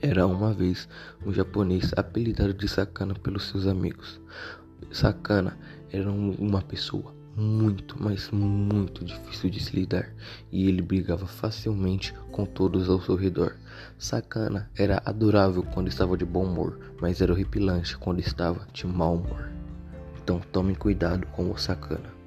Era uma vez um japonês apelidado de Sakana pelos seus amigos. Sakana era uma pessoa muito, mas muito difícil de se lidar e ele brigava facilmente com todos ao seu redor. Sakana era adorável quando estava de bom humor, mas era horripilante quando estava de mau humor. Então tome cuidado com o Sakana.